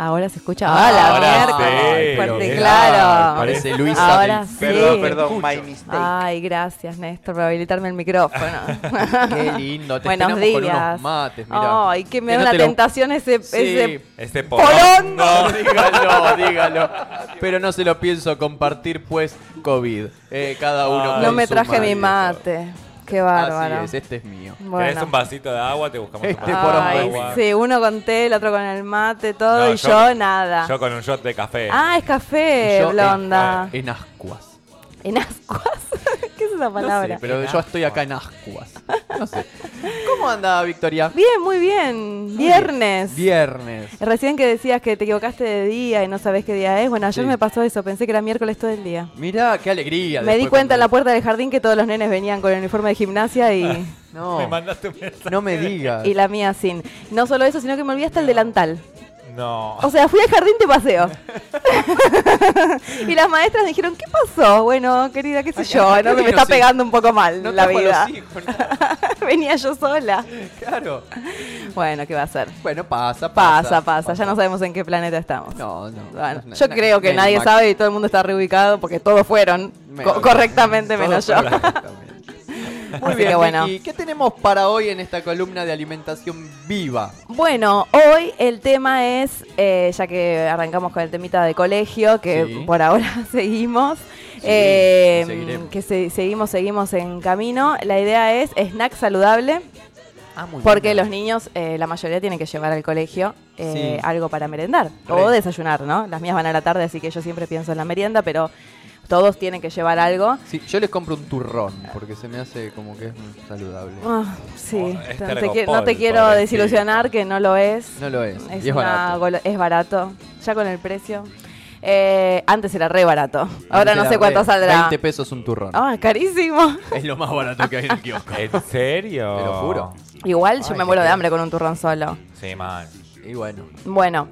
Ahora se escucha. Ah, Hola, ahora sí. Fuerte, claro. Parece Luisa Ahora sí. Perdón, perdón, my mistake. Ay, gracias, Néstor, por habilitarme el micrófono. Qué lindo. Te Buenos esperamos con días. unos mates, mirá. Ay, que me Que da no una te lo- tentación ese, Sí. ese Este Polón. No, dígalo, dígalo. Pero no se lo pienso compartir, pues, COVID. Eh, cada uno. Ay, No me traje mi mate. mate. Qué bárbaro. Así es, este es mío. ¿Querés Bueno. un vasito de agua? Te buscamos un Este vasito por de agua. sí, uno con té, el otro con el mate, todo, No, y yo, nada. Yo con un shot de café. Ah, es café, yo, blonda. En, en ascuas. ¿En ascuas? ¿Qué es esa No palabra? sé, pero yo estoy acá en ascuas. No sé. ¿Cómo anda, Victoria? Bien, muy bien. Viernes. Viernes. Recién que decías que te equivocaste de día y no sabés qué día es. Bueno, ayer Sí. me pasó eso, pensé que era miércoles todo el día. Mirá, qué alegría. Me di cuenta en la puerta del jardín que todos los nenes venían con el uniforme de gimnasia y, No, Me mandaste un mensaje. no me digas. y la mía sin. No solo eso, sino que me olvidé hasta el delantal. No. O sea, fui al jardín de paseo. y las maestras me dijeron, ¿qué pasó? Bueno, querida, qué sé yo, ¿no? me no está pegando un poco mal no la trajo a vida. los hijos, nada. Venía yo sola. Claro. Bueno, ¿qué va a ser? Bueno, pasa, pasa. Pasa, pasa, ya no sabemos en qué planeta estamos. No, no. Bueno, no, yo no, creo que no, nadie sabe y todo el mundo está reubicado porque todos fueron Menos- co- correctamente menos yo. Muy Así bien, que bueno. Vicky, ¿qué tenemos para hoy en esta columna de alimentación viva? Bueno, hoy el tema es, eh, ya que arrancamos con el temita de colegio, que Sí. por ahora seguimos, Sí, eh, que se- seguimos, seguimos en camino. La idea es snack saludable, Ah, muy porque los niños, eh, la mayoría tienen que llevar al colegio eh, Sí. algo para merendar Re. o desayunar, ¿no? Las mías van a la tarde, así que yo siempre pienso en la merienda, pero todos tienen que llevar algo. Sí, yo les compro un turrón porque se me hace como que es muy saludable. Ah, sí, Oh, es no, te, no te quiero desilusionar que no lo es. No lo es. Es, y es una barato. golo- es barato, ya con el precio. Eh, antes era re barato, ahora no sé cuánto re- saldrá. 20 pesos un turrón. Ah, carísimo. Es lo más barato que hay en el kiosco. ¿En serio? Te lo juro. Igual yo Ay, me muero de hambre con un turrón solo. Sí, man. Y bueno. Bueno.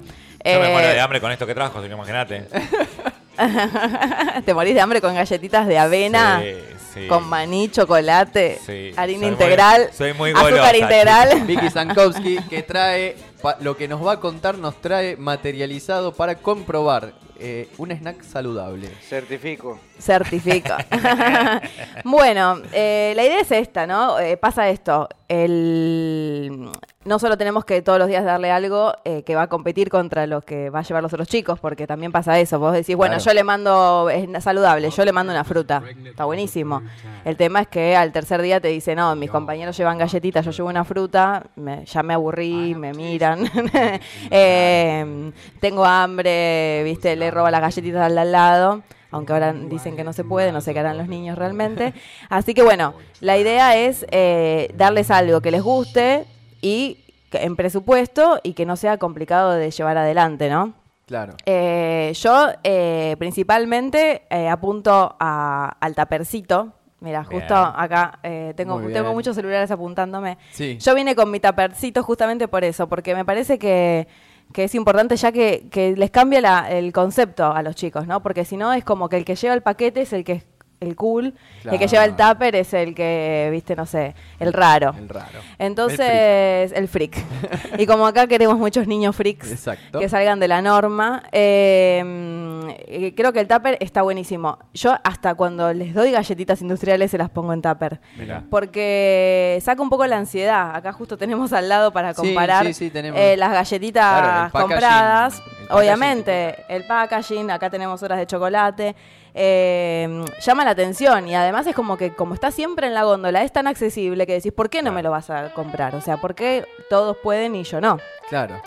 Yo me eh, muero de hambre con esto que trajo, si no imagínate. Te morís de hambre con galletitas de avena, Sí, sí. con maní, chocolate, Sí, harina soy muy- integral, soy muy azúcar golosa, integral. Vicky Zankowski, que trae, pa- lo que nos va a contar, nos trae materializado para comprobar eh, un snack saludable. Certifico. Certifico. bueno, eh, la idea es esta, ¿no? Eh, pasa esto. El... No solo tenemos que todos los días darle algo eh, que va a competir contra lo que va a llevar los otros chicos, porque también pasa eso. Vos decís, bueno, Claro. yo le mando, es saludable, yo le mando una fruta. Está buenísimo. El tema es que al tercer día te dice, no, mis compañeros llevan galletitas, yo llevo una fruta, me- ya me aburrí, me miran. Eh, tengo hambre, viste, le roba las galletitas al de al lado aunque ahora dicen que no se puede, no sé qué harán los niños realmente. Así que bueno, la idea es eh, darles algo que les guste y que- en presupuesto y que no sea complicado de llevar adelante, ¿no? Claro. Eh, yo eh, principalmente apunto a- al tapercito. Mira, justo acá eh, tengo, tengo muchos celulares apuntándome. Sí. Yo vine con mi tapercito justamente por eso, porque me parece que, que es importante ya que, que les cambie la- el concepto a los chicos, ¿no? Porque si no es como que el que lleva el paquete es el que el cool, el que lleva el tupper es el que, viste, no sé, el raro. El raro. Entonces, el freak. y como acá queremos muchos niños freaks Exacto. que salgan de la norma, eh, eh, creo que el tupper está buenísimo. Yo hasta cuando les doy galletitas industriales se las pongo en tupper. Mirá. Porque saca un poco la ansiedad. Acá justo tenemos al lado para comparar sí, sí, tenemos. eh, las galletitas Claro, compradas. Obviamente, el packaging, acá tenemos horas de chocolate. Eh, llama la atención y además es como que como está siempre en la góndola, es tan accesible que decís, ¿por qué no me lo vas a comprar? O sea, ¿por qué todos pueden y yo no? Claro.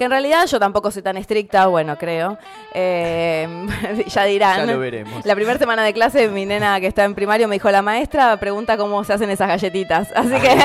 Que en realidad yo tampoco soy tan estricta, bueno, creo. Eh, ya dirán. Ya lo veremos. La primera semana de clase, mi nena que está en primario me dijo, la maestra pregunta cómo se hacen esas galletitas. Así que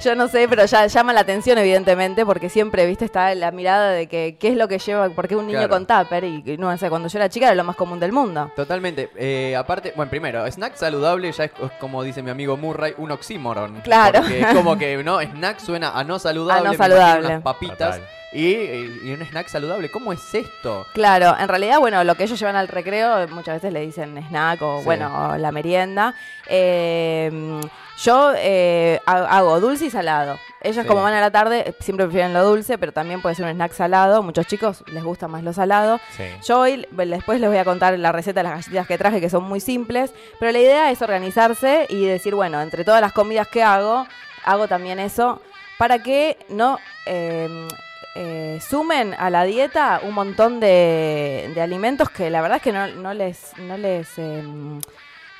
yo no sé, pero ya llama la atención, evidentemente, porque siempre, viste, está la mirada de que qué es lo que lleva, porque un niño Claro. con tupper, y no sé, cuando yo era chica era lo más común del mundo. Totalmente. Eh, aparte, bueno, primero, snack saludable ya es como dice mi amigo Murray, un oxímoron. Claro. Porque como que, ¿no? Snack suena a no saludable. A no saludable. Unas papitas. Total. Y, y- un snack saludable. ¿Cómo es esto? Claro, en realidad, bueno, lo que ellos llevan al recreo muchas veces le dicen snack o, Sí. bueno, la merienda. Eh, yo eh, ha- hago dulce y salado. Ellos Sí. como van a la tarde eh, siempre prefieren lo dulce, pero también puede ser un snack salado. Muchos chicos les gusta más lo salado. Sí. Yo hoy después les voy a contar la receta de las galletitas que traje, que son muy simples, pero la idea es organizarse y decir, bueno, entre todas las comidas que hago, hago también eso para que no eh, eh, sumen a la dieta un montón de, de alimentos que la verdad es que no, no les... No les eh,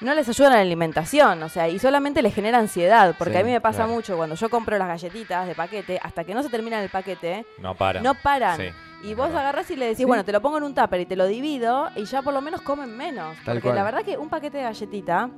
no les ayudan a la alimentación, o sea, y solamente les genera ansiedad, porque Sí, a mí me pasa claro. mucho cuando yo compro las galletitas de paquete, hasta que no se termina el paquete, No para. no paran. Sí, y vos agarrás y le decís, bueno, te lo pongo en un tupper y te lo divido y ya por lo menos comen menos. Tal porque cual. la verdad que un paquete de galletita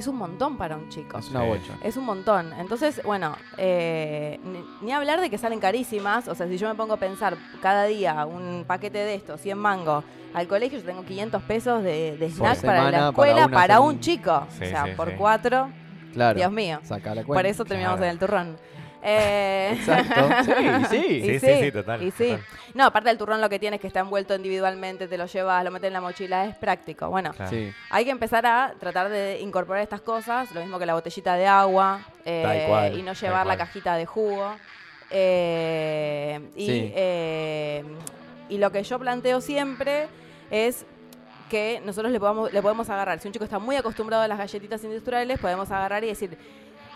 es un montón para un chico. Es una bocha. Es un montón. Entonces, bueno, eh, ni, ni hablar de que salen carísimas. O sea, si yo me pongo a pensar cada día un paquete de estos, 100 mangos, al colegio yo tengo 500 pesos de, de snack para semana, la escuela para un chico. Sí, o sea, sí, por sí. cuatro, Claro. Dios mío. Saca la cuenta. Por eso terminamos Claro. en el turrón. Eh, Exacto. Sí, sí. Sí, y sí, sí, total, y sí. total. No, aparte del turrón lo que tiene es que está envuelto individualmente, te lo llevas, lo metes en la mochila, es práctico. Bueno, Claro. Sí. hay que empezar a tratar de incorporar estas cosas, lo mismo que la botellita de agua, eh, cual, y no llevar la cajita de jugo. Eh, y, Sí. eh, y lo que yo planteo siempre es que nosotros le podamos, le podemos agarrar, si un chico está muy acostumbrado a las galletitas industriales, podemos agarrar y decir,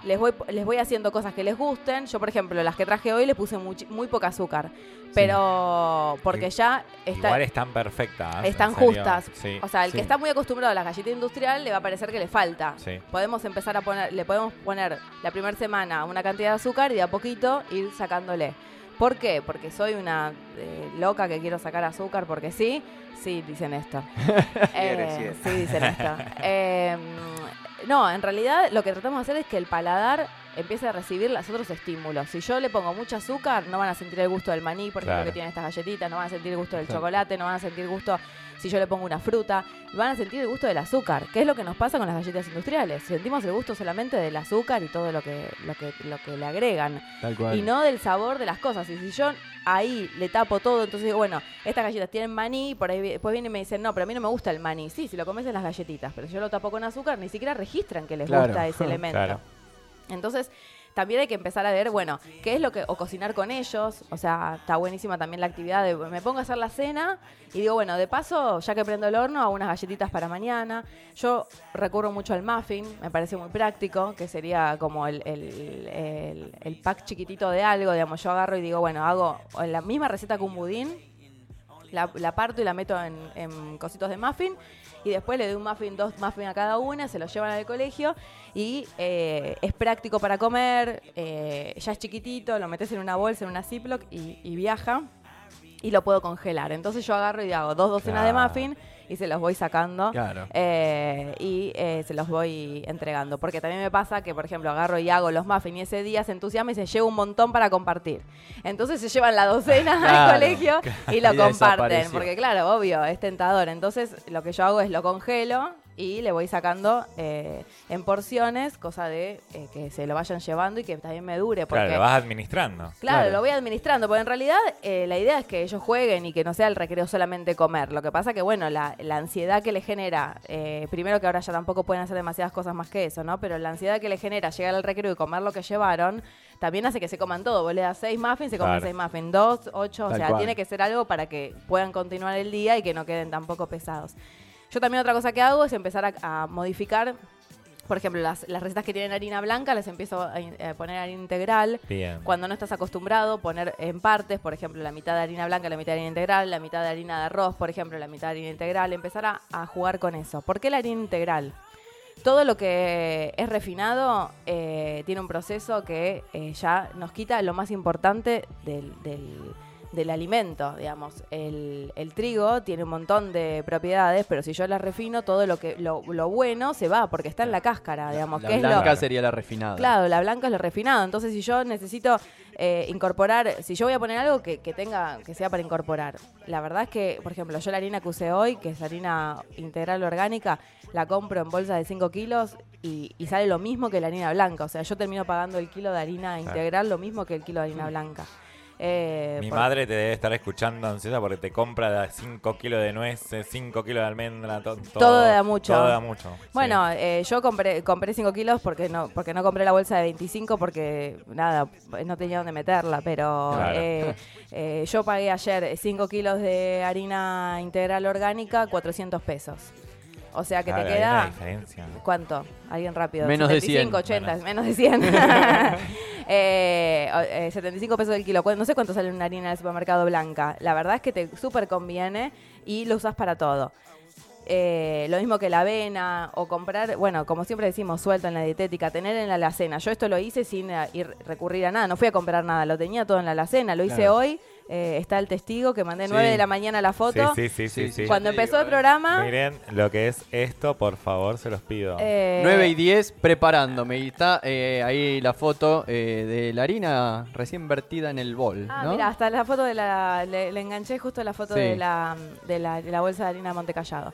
les voy, les voy haciendo cosas que les gusten. Yo, por ejemplo, las que traje hoy les puse muchi- muy poca azúcar, pero porque I- ya está, Igual están perfectas. ¿eh? están justas. Sí. O sea, el Sí. que está muy acostumbrado a la galleta industrial le va a parecer que le falta. Podemos empezar a poner, le podemos poner la primera semana una cantidad de azúcar y de a poquito ir sacándole. ¿Por qué? Porque soy una eh, loca que quiero sacar azúcar porque sí. Sí, dicen esto. Eh, sí, dicen esto. Eh, no, en realidad lo que tratamos de hacer es que el paladar empiece a recibir los otros estímulos. Si yo le pongo mucho azúcar, no van a sentir el gusto del maní, por ejemplo, Claro. que tienen estas galletitas, no van a sentir el gusto del Claro. chocolate, no van a sentir gusto si yo le pongo una fruta, van a sentir el gusto del azúcar, que es lo que nos pasa con las galletas industriales. Sentimos el gusto solamente del azúcar y todo lo que, lo que, lo que le agregan Tal cual. y no del sabor de las cosas. Y si yo ahí le tapo todo, entonces digo, bueno, estas galletas tienen maní, por ahí después vienen y me dicen, no, pero a mí no me gusta el maní. Sí, si lo comes en las galletitas, pero si yo lo tapo con azúcar, ni siquiera registran que les Claro. gusta ese elemento. Claro. Entonces, también hay que empezar a ver, bueno, qué es lo que, o cocinar con ellos, o sea, está buenísima también la actividad de, me pongo a hacer la cena y digo, bueno, de paso, ya que prendo el horno, hago unas galletitas para mañana. Yo recurro mucho al muffin, me parece muy práctico, que sería como el, pack chiquitito de algo, digamos, yo agarro y digo, bueno, hago la misma receta que un budín, la, la parto y la meto en cositos de muffin y después le doy un muffin, dos muffins a cada una, se los llevan al colegio y eh, es práctico para comer, eh, ya es chiquitito, lo metes en una bolsa, en una Ziploc y, y viaja y lo puedo congelar. Entonces yo agarro y hago dos docenas de muffin y se los voy sacando Claro. eh, y eh, se los voy entregando. Porque también me pasa que, por ejemplo, agarro y hago los muffins y ese día se entusiasma y se lleva un montón para compartir. Entonces se llevan la docena Claro, al colegio y lo Y comparten. Porque, claro, obvio, es tentador. Entonces lo que yo hago es lo congelo y le voy sacando eh, en porciones, cosa de eh, que se lo vayan llevando y que también me dure. Porque, Claro, lo vas administrando. Claro, Claro. lo voy administrando, porque en realidad eh, la idea es que ellos jueguen y que no sea el recreo solamente comer. Lo que pasa que, bueno, la, la ansiedad que le genera, eh, primero que ahora ya tampoco pueden hacer demasiadas cosas más que eso, ¿no? Pero la ansiedad que le genera llegar al recreo y comer lo que llevaron, también hace que se coman todo. Vos le das seis muffins, se comen Claro. seis muffins, dos, ocho, o sea, cual. tiene que ser algo para que puedan continuar el día y que no queden tampoco pesados. Yo también otra cosa que hago es empezar a, a modificar por ejemplo, las, las recetas que tienen harina blanca, les empiezo a, in- a poner harina integral. Bien. Cuando no estás acostumbrado, poner en partes, por ejemplo, la mitad de harina blanca, la mitad de harina integral, la mitad de harina de arroz, por ejemplo, la mitad de harina integral, empezar a, a jugar con eso. ¿Por qué la harina integral? Todo lo que es refinado eh, tiene un proceso que eh, ya nos quita lo más importante del, del- del alimento, digamos. El, el trigo tiene un montón de propiedades, pero si yo la refino, todo lo que lo, lo bueno se va, porque está en la cáscara, digamos. La que es lo, blanca sería la refinada. Claro, la blanca es lo refinado. Entonces, si yo necesito eh, incorporar, si yo voy a poner algo que, que tenga, que sea para incorporar. La verdad es que, por ejemplo, yo la harina que usé hoy, que es harina integral orgánica, la compro en bolsa de 5 kilos y, y sale lo mismo que la harina blanca. O sea, yo termino pagando el kilo de harina integral lo mismo que el kilo de harina blanca. Eh, Mi por- madre te debe estar escuchando ansiosa porque te compra 5 kilos de nueces, 5 kilos de almendra, to- todo. Todo da mucho. Todo da mucho. sí. Bueno, eh, yo compré compré 5 kilos porque no porque no compré la bolsa de 25 porque nada, no tenía dónde meterla, pero Claro. eh, eh, yo pagué ayer 5 kilos de harina integral orgánica, 400 pesos. O sea que Claro, te hay una queda... diferencia. ¿Cuánto? Alguien rápido. Menos de 75, 100. 80, menos de 100. Eh, eh, 75 pesos el kilo. No sé cuánto sale una harina del supermercado blanca. La verdad es que te súper conviene y lo usas para todo. Eh, lo mismo que la avena o comprar, bueno, como siempre decimos, suelto en la dietética, tener en la alacena. Yo esto lo hice sin eh, ir recurrir a nada, no fui a comprar nada, lo tenía todo en la alacena, lo hice Claro. hoy. Eh, está el testigo que mandé Sí. 9 de la mañana la foto. Sí, sí, sí, sí. Sí, sí. sí. Cuando empezó digo, el programa, Miren lo que es esto, por favor, se los pido. eh, 9 y 10 preparándome y está eh, ahí la foto eh, de la harina recién vertida en el bol, Ah, ¿no? mira, hasta la foto de la. Le, le enganché justo la foto Sí. de, la, de, la, de la bolsa de harina de Montecallado.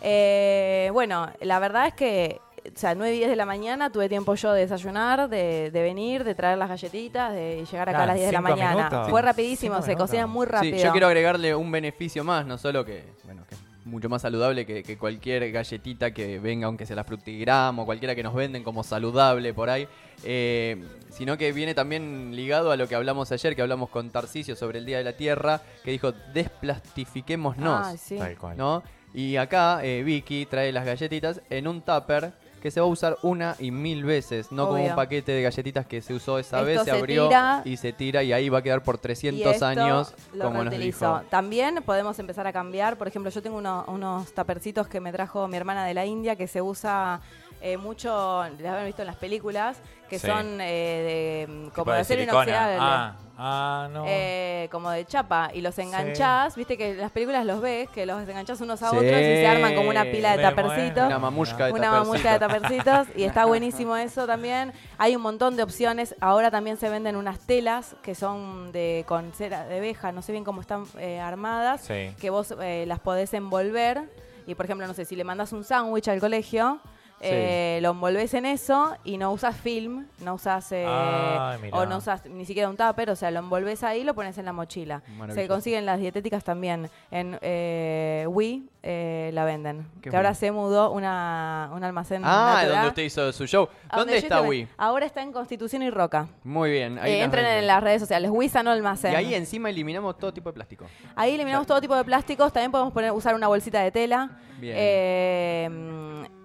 Eh, bueno, la verdad es que. O sea, 9 y 10 de la mañana tuve tiempo yo de desayunar, de, de venir, de traer las galletitas, de llegar acá a las 10 de la mañana. minutos. Fue rapidísimo, Cinco se minutos. cocina muy rápido. Sí, yo quiero agregarle un beneficio más, no solo que, bueno, que es mucho más saludable que, que cualquier galletita que venga, aunque sea la frutigram o cualquiera que nos venden como saludable por ahí, eh, sino que viene también ligado a lo que hablamos ayer, que hablamos con Tarcisio sobre el Día de la Tierra, que dijo, desplastifiquémonos, Ah, sí. Tal cual. ¿no? Y acá eh, Vicky trae las galletitas en un tupper que se va a usar una y mil veces, no como Obvio. un paquete de galletitas que se usó esa Esto vez, se se abrió tira. y se tira y ahí va a quedar por Y 300 esto años, lo como nos reutilizo. dijo. También podemos empezar a cambiar. Por ejemplo, yo tengo uno- unos tapercitos que me trajo mi hermana de la India que se usa eh, mucho, les habrán visto en las películas, que Sí. son eh, de, como de acero inoxidable. Ah, ah, no. Eh, como de chapa y los enganchás, viste que en las películas los ves, que los enganchás unos a otros y se arman como una pila de tapercitos. Una mamushka de Una tapercito. mamushka de tapercitos y está buenísimo eso también. Hay un montón de opciones. Ahora también se venden unas telas que son de con cera de abeja, no sé bien cómo están eh, armadas, Sí. que vos eh, las podés envolver. Y por ejemplo, no sé, si le mandas un sándwich al colegio, eh, lo envolves en eso y no usas film, no usas eh, Ay, o no usas ni siquiera un tupper, o sea, lo envolves ahí y lo pones en la mochila. Se consiguen las dietéticas también. En eh, Wii eh, la venden. Que ahora se mudó una, un almacén Ah, natural. donde usted hizo su show. ¿Dónde está estuve. Wii? Ahora está en Constitución y Roca. Muy bien. Ahí Eh, entren en las redes sociales. Wii Sano Almacén. Y ahí encima eliminamos todo tipo de plástico. Ahí eliminamos todo tipo de plásticos. También podemos poner, usar una bolsita de tela. Bien.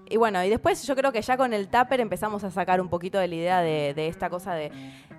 Y bueno, y después yo creo que ya con el tupper empezamos a sacar un poquito de la idea de, de esta cosa de...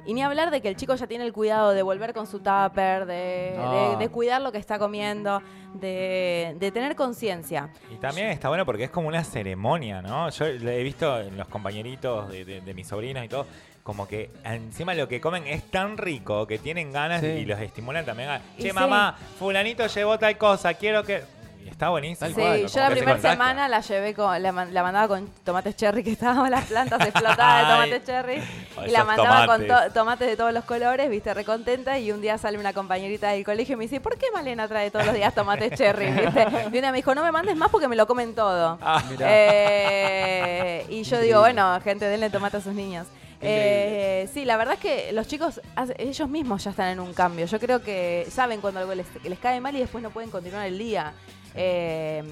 Y ni hablar de que el chico ya tiene el cuidado de volver con su tupper, de, No. de- de cuidar lo que está comiendo, de, de tener conciencia. Y también está bueno porque es como una ceremonia, ¿no? Yo he visto en los compañeritos de, de- de mis sobrinos y todo, como que encima lo que comen es tan rico que tienen ganas Sí. y los estimulan también a, Y che sí. mamá, fulanito llevó tal cosa, quiero que... Y está buenísimo. Tal Sí, cual, yo la primera semana la llevé con, la, man- la mandaba con tomates cherry que estaban las plantas explotadas de tomates cherry y la mandaba con tomates. to- tomates de todos los colores, viste, recontenta y un día sale una compañerita del colegio y me dice, ¿por qué Malena trae todos los días tomates cherry? ¿Viste? Y un día me dijo, no me mandes más porque me lo comen todo. Ah, Mirá. Eh, y yo digo, bueno, gente, denle tomate a sus niños. Eh, sí, la verdad es que los chicos, ellos mismos ya están en un cambio. Yo creo que saben cuando algo les, les cae mal y después no pueden continuar el día. Eh,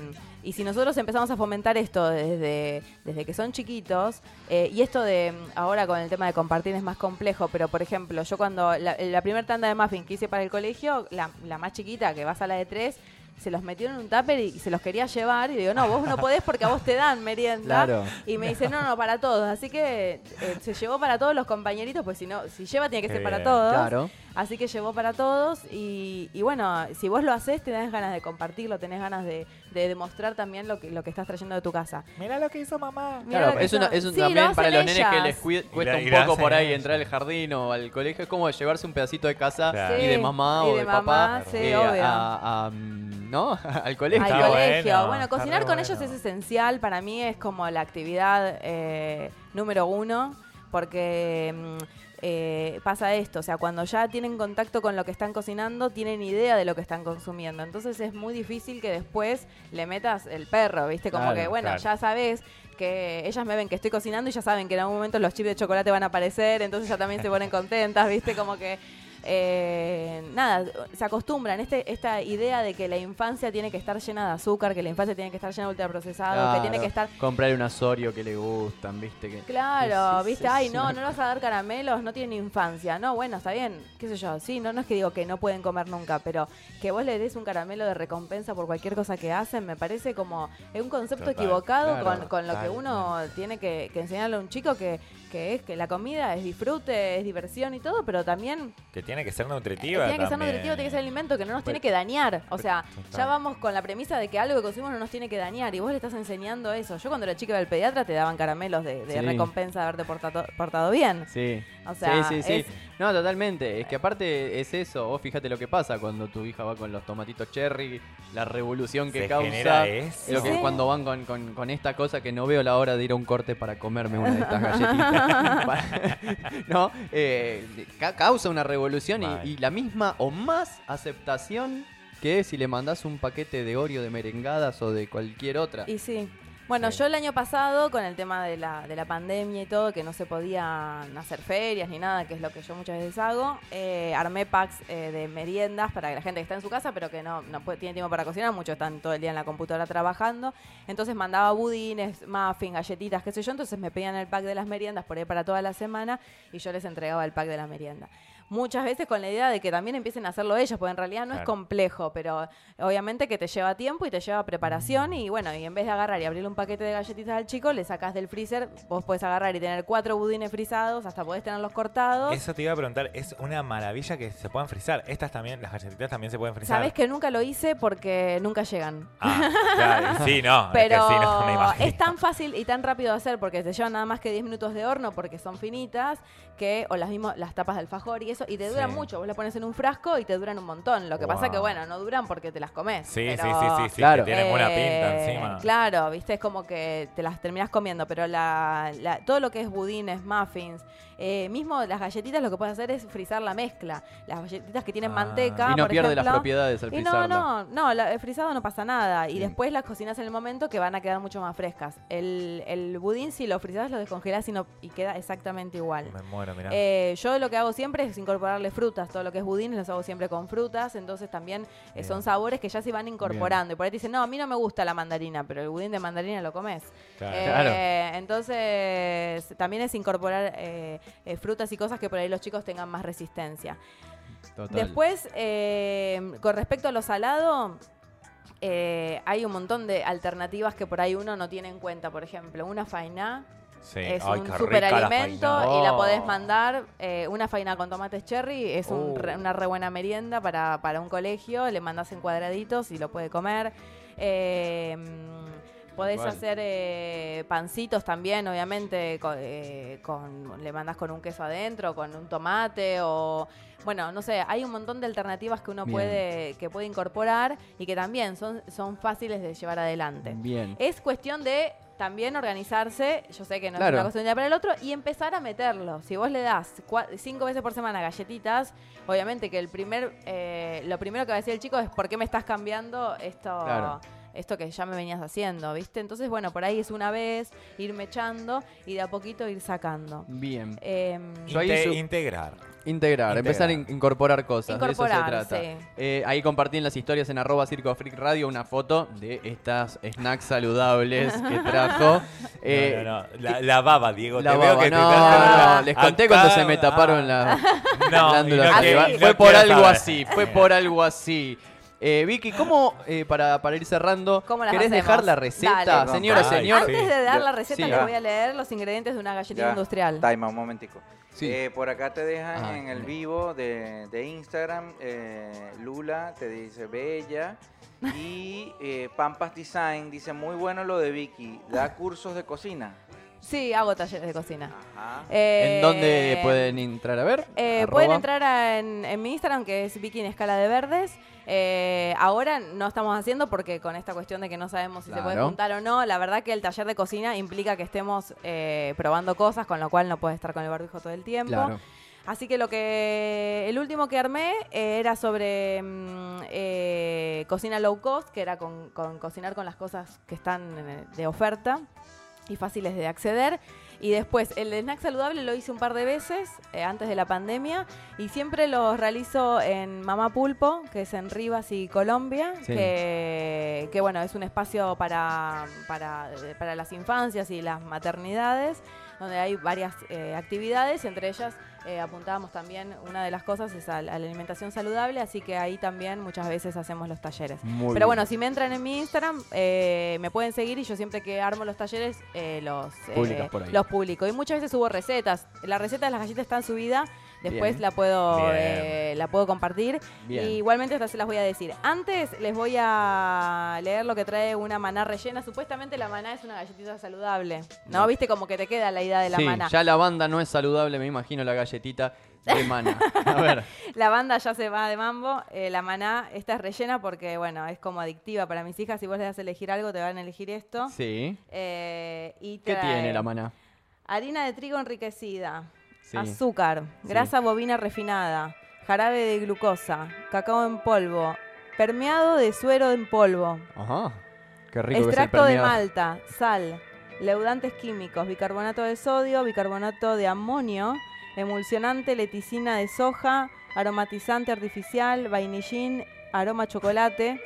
y si nosotros empezamos a fomentar esto desde, desde que son chiquitos, eh, y esto de ahora con el tema de compartir es más complejo, pero por ejemplo, yo cuando la, la primera tanda de muffin que hice para el colegio, la, la más chiquita, que va a la de tres, se los metió en un tupper y, se los quería llevar. Y digo, no, vos no podés porque a vos te dan merienda. Claro. Y me dice, no, no, para todos. Así que eh, se llevó para todos los compañeritos, pues si no, si lleva tiene que Qué ser para bien. todos. Claro. Así que llevó para todos y, y bueno, si vos lo haces, tenés ganas de compartirlo, tenés ganas de, de demostrar también lo que, lo que estás trayendo de tu casa. Mira lo que hizo mamá. Mirá Claro, lo que es, una, es un Sí, lo también para los nenes que ellas. les cui- cuesta la- un poco por ahí ellas. entrar al jardín o al colegio. Es como llevarse un pedacito de casa Claro. y de mamá o de de, mamá, papá sí, eh, obvio. a, a- mm, ¿no? al colegio. Al Está colegio. bueno, Bueno, está cocinar re con ellos bueno. es esencial. Para mí es como la actividad eh, número uno, porque mm, eh, pasa esto. O sea, cuando ya tienen contacto con lo que están cocinando, tienen idea de lo que están consumiendo. Entonces es muy difícil que después le metas el perro, ¿viste? Como Claro, que, bueno, claro. ya sabes que ellas me ven que estoy cocinando y ya saben que en algún momento los chips de chocolate van a aparecer, entonces ya también se ponen contentas, ¿viste? Como que eh, nada, se acostumbran. Este, esta idea de que la infancia tiene que estar llena de azúcar, que la infancia tiene que estar llena de ultraprocesado, que tiene que estar. Comprar un asorio que le gustan, ¿viste? Que, claro, ¿viste? Ay, no, no le vas a dar caramelos, no tienen infancia. No, bueno, está bien, qué sé yo. Sí, no, no es que digo que no pueden comer nunca, pero que vos le des un caramelo de recompensa por cualquier cosa que hacen, me parece como es un concepto equivocado con, con, lo que uno tiene que, que enseñarle a un chico que que es que la comida es disfrute, es diversión y todo, pero también... Que tiene que ser nutritiva. tiene que ser nutritiva, tiene que ser alimento que no nos tiene que dañar. O sea, ya vamos con la premisa de que algo que consumimos no nos tiene que dañar y vos le estás enseñando eso. Yo cuando era chica del pediatra te daban caramelos de, recompensa de haberte portado, portado bien. Sí. O sea, sí, sí, sí. No, totalmente. Es que aparte es eso. Vos fíjate lo que pasa cuando tu hija va con los tomatitos cherry, la revolución que causa. Lo que cuando van con, con, esta cosa que no veo la hora de ir a un corte para comerme una de estas galletitas. no, eh, causa una revolución y, y, la misma o más aceptación que si le mandas un paquete de Oreo de merengadas o de cualquier otra. Y sí. Bueno, yo el año pasado, con el tema de la, de la pandemia y todo, que no se podían hacer ferias ni nada, que es lo que yo muchas veces hago, eh, armé packs eh, de meriendas para la gente que está en su casa, pero que no, no tiene tiempo para cocinar, muchos están todo el día en la computadora trabajando. Entonces mandaba budines, muffins, galletitas, qué sé yo, entonces me pedían el pack de las meriendas por ahí para toda la semana y yo les entregaba el pack de la merienda muchas veces con la idea de que también empiecen a hacerlo ellos, porque en realidad no es complejo, pero obviamente que te lleva tiempo y te lleva preparación y bueno, y en vez de agarrar y abrirle un paquete de galletitas al chico, le sacas del freezer, vos puedes agarrar y tener cuatro budines frisados, hasta podés tenerlos cortados. Eso te iba a preguntar, es una maravilla que se puedan frizar. Estas también, las galletitas también se pueden frizar. Sabes que nunca lo hice porque nunca llegan. Ah, sí, no. Pero es, tan fácil y tan rápido de hacer porque te llevan nada más que 10 minutos de horno porque son finitas, que, o las mismas, las tapas de alfajor y eso, y te duran mucho. Vos las pones en un frasco y te duran un montón. Lo que pasa que, bueno, no duran porque te las comes. Sí, sí, sí, sí, claro. que tienen buena pinta eh, encima. Claro, viste, es como que te las terminas comiendo, pero la, todo lo que es budines, muffins, eh, mismo las galletitas lo que puedes hacer es frizar la mezcla. Las galletitas que tienen ah. manteca. Y no pierde las propiedades al frizarla. no, no, no, el frizado no pasa nada. Y después las cocinas en el momento que van a quedar mucho más frescas. El, el budín, si lo frizas, lo descongelas y, no, y queda exactamente igual. Me muero, mirá. Eh, yo lo que hago siempre es incorporarle frutas. Todo lo que es budín los hago siempre con frutas. Entonces también eh, son sabores que ya se van incorporando. Y por ahí te dicen, no, a mí no me gusta la mandarina, pero el budín de mandarina lo comes. Claro. Entonces también es incorporar frutas y cosas que por ahí los chicos tengan más resistencia. Después, eh, con respecto a lo salado, eh, hay un montón de alternativas que por ahí uno no tiene en cuenta. Por ejemplo, una faina es un superalimento y la podés mandar. Eh, una faina con tomates cherry es uh. una re buena merienda para, para, un colegio. Le mandas en cuadraditos y lo puede comer. Podés hacer eh, pancitos también, obviamente, eh, con, le mandas con un queso adentro, con un tomate o bueno, no sé, hay un montón de alternativas que uno puede que puede incorporar y que también son son fáciles de llevar adelante. Bien. Es cuestión de también organizarse, yo sé que no es una cosa de un día para el otro, y empezar a meterlo. Si vos le das cinco veces por semana galletitas, obviamente que el primer, eh, lo primero que va a decir el chico es ¿por qué me estás cambiando esto? Esto que ya me venías haciendo, ¿viste? Entonces, bueno, por ahí es una vez, irme echando y de a poquito ir sacando. Bien. Em, integrar. Integrar, empezar a incorporar cosas, de eso se trata. Eh, ahí compartí en las historias en arroba Circo Freak Radio una foto de estas snacks saludables que trajo. Eh, no, no, La, la, baba, Diego. La te baba, veo que no, no, les conté cuando se me taparon las glándulas. Fue por algo así, fue por algo así. Eh, Vicky, ¿cómo, eh, para, para, ir cerrando, querés dejar la receta? Señora, señor. Antes de dar la receta, les voy a leer los ingredientes de una galletita industrial. Taima, un momentico. Eh, por acá te dejan ah, en el vivo de, de Instagram, eh, Lula te dice bella. Y eh, Pampas Design dice muy bueno lo de Vicky. ¿Da cursos de cocina? Sí, hago talleres de cocina. ¿En dónde pueden entrar a ver? pueden entrar en, mi Instagram, que es Vicky en Escala de Verdes. Eh, ahora no estamos haciendo porque con esta cuestión de que no sabemos si se puede juntar o no, la verdad que el taller de cocina implica que estemos eh, probando cosas, con lo cual no puedes estar con el barbijo todo el tiempo. Así que lo que el último que armé eh, era sobre mm, cocina low cost, que era con, cocinar con las cosas que están de oferta. y fáciles de acceder. Y después, el snack saludable lo hice un par de veces eh, antes de la pandemia y siempre lo realizo en Mamá Pulpo, que es en Rivas y Colombia, que, que, bueno, es un espacio para, para, para las infancias y las maternidades donde hay varias eh, actividades, entre ellas eh, apuntábamos también, una de las cosas es a, la alimentación saludable, así que ahí también muchas veces hacemos los talleres. Pero bueno, si me entran en mi Instagram, eh, me pueden seguir y yo siempre que armo los talleres los, los publico. Y muchas veces subo recetas. La receta de las galletas está subida Después la puedo eh, la puedo compartir. Y igualmente estas se las voy a decir. Antes les voy a leer lo que trae una maná rellena. Supuestamente la maná es una galletita saludable. ¿No? ¿Viste como que te queda la idea de la sí, maná? Ya la banda no es saludable, me imagino la galletita de maná. A ver. la banda ya se va de mambo. Eh, la maná, esta es rellena porque, bueno, es como adictiva para mis hijas. Si vos les das a elegir algo, te van a elegir esto. Sí. Eh, y ¿Qué tiene la maná? Harina de trigo enriquecida azúcar, grasa bovina refinada, jarabe de glucosa, cacao en polvo, permeado de suero en polvo. Ajá. Qué rico Extracto de malta, sal, leudantes químicos, bicarbonato de sodio, bicarbonato de amonio, emulsionante, leticina de soja, aromatizante artificial, vainillín, aroma chocolate.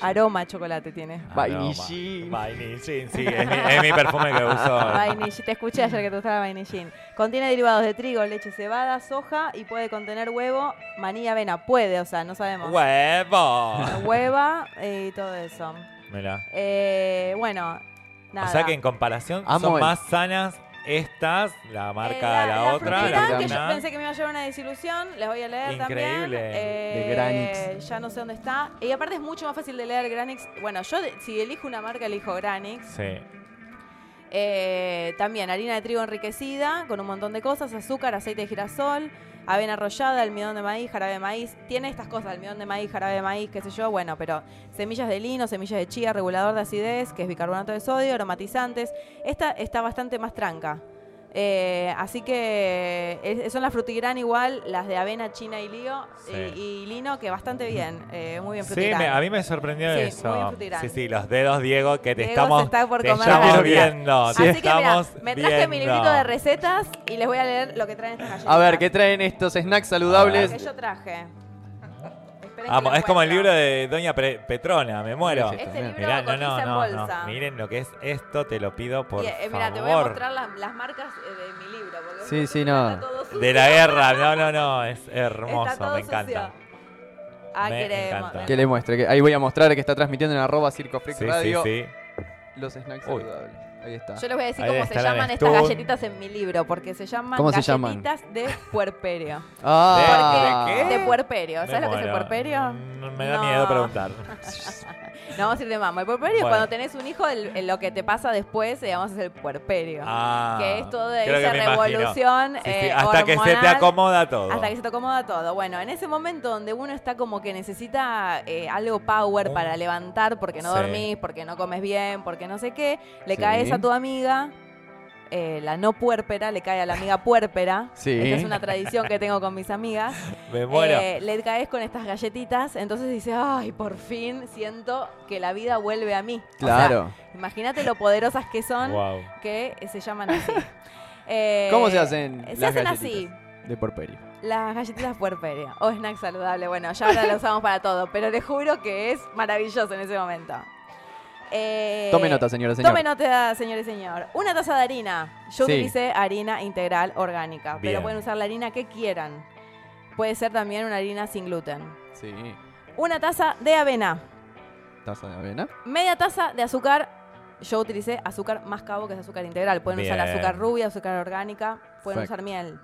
Aroma chocolate tiene. Vainillín. Vainillín, sí, es mi, perfume que uso. Vainillín, te escuché ayer que te gustaba vainillín. Contiene derivados de trigo, leche, cebada, soja y puede contener huevo, maní avena. Puede, o sea, no sabemos. ¡Huevo! Hueva y todo eso. Mira. Eh, bueno, nada. O sea que en comparación son más sanas estas, la marca eh, la, la, otra. La que yo pensé que me iba a llevar una desilusión, les voy a leer Increíble. también. Eh, de Granix. Ya no sé dónde está. Y aparte es mucho más fácil de leer Granix. Bueno, yo si elijo una marca, elijo Granix. Sí. Eh, también harina de trigo enriquecida con un montón de cosas, azúcar, aceite de girasol, avena arrollada, almidón de maíz, jarabe de maíz. Tiene estas cosas, almidón de maíz, jarabe de maíz, qué sé yo, bueno, pero semillas de lino, semillas de chía, regulador de acidez, que es bicarbonato de sodio, aromatizantes. Esta está bastante más tranca. Eh, así que son las frutigran igual, las de avena, china y lío y, lino, que bastante bien, eh, muy bien frutigran. Sí, a mí me sorprendió sí, eso. sí, sí, los dedos, Diego, que te estamos, está por te estamos viendo. Así que mira, me traje mi librito de recetas y les voy a leer lo que traen estas galletas. A ver, ¿qué traen estos snacks saludables? Que yo traje. Vamos, es como el libro de Doña Petrona, me muero. Este libro Mirá, no, no, no, no, Miren lo que es esto, te lo pido por eh, Mira, te voy a mostrar las, marcas eh, de mi libro. Porque sí, sí, no. De la guerra, no, no, no, es hermoso, me encanta. Ah, me encanta. Que le muestre, ahí voy a mostrar que está transmitiendo en arroba Circo sí, Radio. Sí, sí. Los snacks saludables. Ahí está. Yo les voy a decir cómo se llaman estas galletitas en mi libro, porque se llaman ¿Cómo galletitas de puerperio. Ah, ¿De, qué? De puerperio. ¿Sabes lo que es el puerperio? Mm, me da miedo preguntar. No, vamos a ir de mamá. El puerperio es cuando tenés un hijo, lo que te pasa después, digamos, es el puerperio. Ah, que es toda esa revolución eh, hasta que se te acomoda todo. Hasta que se te acomoda todo. Bueno, en ese momento donde uno está como que necesita eh, algo power para levantar porque no dormís, porque no comes bien, porque no sé qué, le caes a tu amiga eh, la no puérpera le cae a la amiga puérpera. Sí. Esta es una tradición que tengo con mis amigas. Me muero. Eh, le caes con estas galletitas, entonces dice, ay, por fin siento que la vida vuelve a mí. Claro. Imagínate lo poderosas que son, que se llaman así. Eh, ¿Cómo se hacen? Se hacen así. De puerperio. Las galletitas puerperio o snack saludable. Bueno, ya ahora lo usamos para todo, pero les juro que es maravilloso en ese momento. Eh, tome nota, señora, señor. Tome nota, señor y señor. Una taza de harina. Yo utilicé harina integral orgánica, pero pueden usar la harina que quieran. Puede ser también una harina sin gluten. Sí. Una taza de avena. ¿Taza de avena? Media taza de azúcar. Yo utilicé azúcar más cabo, que es azúcar integral. Pueden usar azúcar rubia, azúcar orgánica. Pueden usar miel.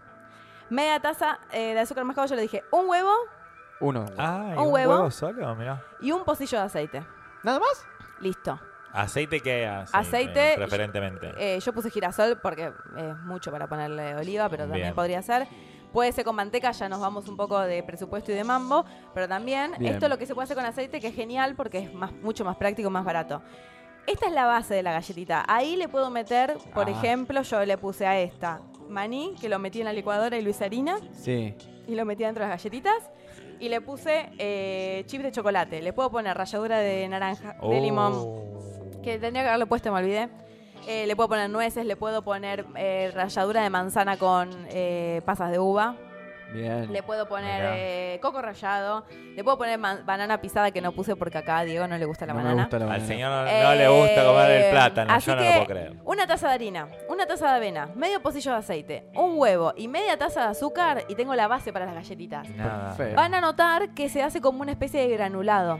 Media taza eh, de azúcar más cabo, yo le dije un huevo. Uno. Ah, un, huevo, solo, mira. Y un pocillo de aceite. ¿Nada más? Listo. ¿Aceite qué hace? Aceite. Preferentemente. Eh, yo puse girasol porque es mucho para ponerle oliva, pero también podría ser. Puede ser con manteca, ya nos vamos un poco de presupuesto y de mambo, pero también esto es lo que se puede hacer con aceite, que es genial porque es más, mucho más práctico, más barato. Esta es la base de la galletita. Ahí le puedo meter, por ah. ejemplo, yo le puse a esta maní, que lo metí en la licuadora y lo hice harina. Sí. Y lo metí dentro de las galletitas y le puse eh, chips de chocolate. Le puedo poner ralladura de naranja, de limón, oh. que tendría que haberlo puesto, me olvidé. Eh, le puedo poner nueces, le puedo poner eh, ralladura de manzana con eh, pasas de uva. Bien. Le puedo poner eh, coco rallado. Le puedo poner banana pisada que no puse porque acá a Diego no le gusta la No me banana. gusta la Al banana. señor no, no le gusta comer el Eh, plátano, así yo no que lo puedo creer. Una taza de harina, una taza de avena, medio pocillo de aceite, un huevo y media taza de azúcar y tengo la base para las galletitas. Nada. Perfecto. Van a notar que se hace como una especie de granulado.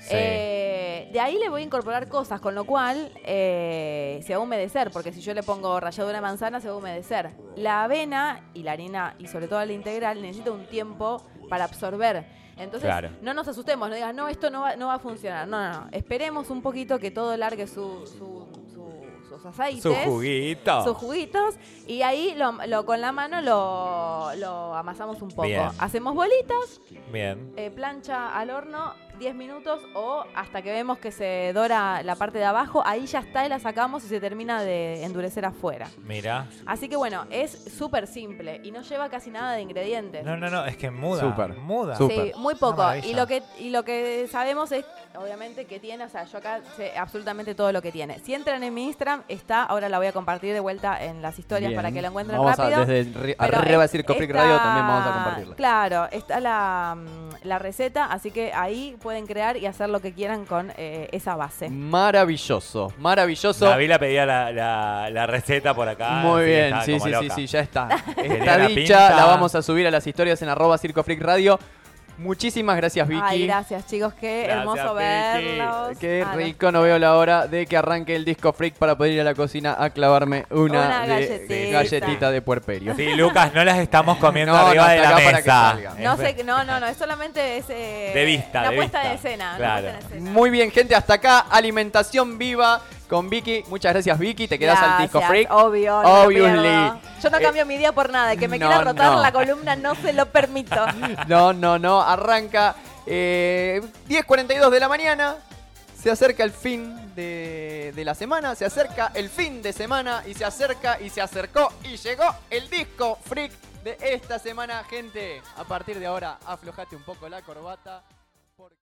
Sí. Eh, de ahí le voy a incorporar cosas, con lo cual eh, se va a humedecer, porque si yo le pongo ralladura de manzana se va a humedecer. La avena y la harina, y sobre todo la integral, necesita un tiempo para absorber. Entonces, Claro. no nos asustemos, no digas, no, esto no va, no va a funcionar. No, no, no. Esperemos un poquito que todo largue su, su- su- sus aceites. Su juguito. sus juguitos y ahí lo, lo- con la mano lo, lo amasamos un poco. Bien. Hacemos bolitas, Bien. eh, plancha al horno 10 minutos o hasta que vemos que se dora la parte de abajo, ahí ya está y la sacamos y se termina de endurecer afuera. Mira. Así que bueno, es súper simple y no lleva casi nada de ingredientes. No, no, no, es que muda. Súper. Muda. Sí, muy poco. Y lo que y lo que sabemos es, obviamente, que tiene, o sea, yo acá sé absolutamente todo lo que tiene. Si entran en mi Instagram, está, ahora la voy a compartir de vuelta en las historias Bien. para que lo encuentren Vamos rápido. A, desde arriba de es- Circo Freak está- Radio también vamos a compartirla. Claro, está la, mm, la receta, así que ahí pueden crear y hacer lo que quieran con eh, esa base. Maravilloso, maravilloso. Navila pedía la, la, la receta por acá. Muy así bien, sí, sí, sí, loca. sí, ya está. Está dicha, pinta. la vamos a subir a las historias en arroba Circo Freak Radio. Muchísimas gracias, Vicky. Ay, gracias chicos, qué Gracias, hermoso Vicky. verlos. Qué Ah, rico, no veo la hora de que arranque el disco freak para poder ir a la cocina a clavarme una, Una de- galletita. de galletita de puerperio. Sí, Lucas, no las estamos comiendo No, arriba no, de la acá para que mesa. No sé, no, no, no, es solamente es, eh, De vista, una de puesta vista. de escena. una Claro. puesta en escena. Muy bien, gente, hasta acá alimentación viva con Vicky. Muchas gracias, Vicky. Te quedas al disco freak. Obvio, no Obviously. Yo no Eh, cambio mi día por nada. Que me no, quiera rotar no. la columna no se lo permito. No, no, no. Arranca eh, 10.42 de la mañana. Se acerca el fin de, de la semana. Se acerca el fin de semana. Y se acerca y se acercó. Y llegó el disco freak de esta semana, gente. A partir de ahora, aflojate un poco la corbata.